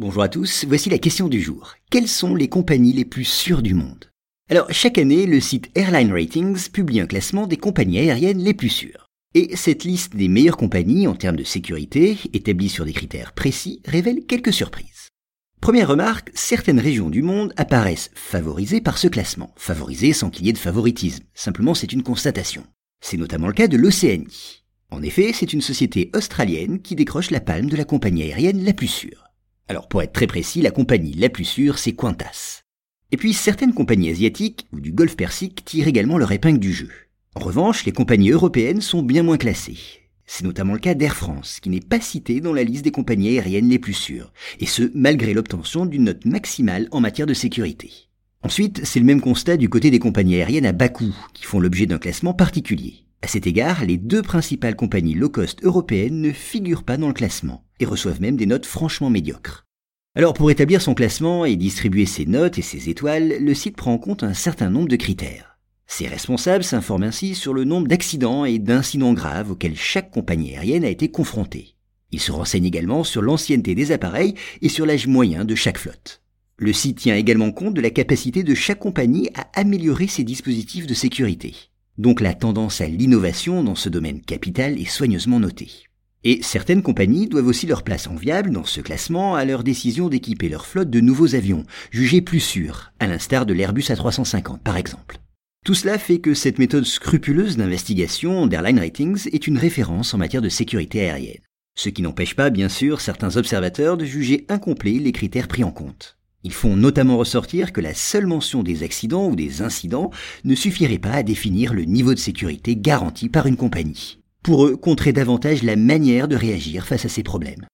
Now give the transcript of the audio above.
Bonjour à tous, voici la question du jour. Quelles sont les compagnies les plus sûres du monde? Alors, chaque année, le site Airline Ratings publie un classement des compagnies aériennes les plus sûres. Et cette liste des meilleures compagnies en termes de sécurité, établie sur des critères précis, révèle quelques surprises. Première remarque, certaines régions du monde apparaissent favorisées par ce classement. Favorisées sans qu'il y ait de favoritisme. Simplement, c'est une constatation. C'est notamment le cas de l'Océanie. En effet, c'est une société australienne qui décroche la palme de la compagnie aérienne la plus sûre. Alors pour être très précis, la compagnie la plus sûre, c'est Qantas. Et puis certaines compagnies asiatiques ou du Golfe Persique tirent également leur épingle du jeu. En revanche, les compagnies européennes sont bien moins classées. C'est notamment le cas d'Air France, qui n'est pas cité dans la liste des compagnies aériennes les plus sûres, et ce, malgré l'obtention d'une note maximale en matière de sécurité. Ensuite, c'est le même constat du côté des compagnies aériennes à bas coût, qui font l'objet d'un classement particulier. À cet égard, les deux principales compagnies low cost européennes ne figurent pas dans le classement, et reçoivent même des notes franchement médiocres. Alors pour établir son classement et distribuer ses notes et ses étoiles, le site prend en compte un certain nombre de critères. Ses responsables s'informent ainsi sur le nombre d'accidents et d'incidents graves auxquels chaque compagnie aérienne a été confrontée. Ils se renseignent également sur l'ancienneté des appareils et sur l'âge moyen de chaque flotte. Le site tient également compte de la capacité de chaque compagnie à améliorer ses dispositifs de sécurité. Donc la tendance à l'innovation dans ce domaine capital est soigneusement notée. Et certaines compagnies doivent aussi leur place enviable dans ce classement à leur décision d'équiper leur flotte de nouveaux avions, jugés plus sûrs, à l'instar de l'Airbus A350 par exemple. Tout cela fait que cette méthode scrupuleuse d'investigation d'Airline Ratings est une référence en matière de sécurité aérienne. Ce qui n'empêche pas, bien sûr, certains observateurs de juger incomplets les critères pris en compte. Ils font notamment ressortir que la seule mention des accidents ou des incidents ne suffirait pas à définir le niveau de sécurité garanti par une compagnie. Pour eux, compterait davantage la manière de réagir face à ces problèmes.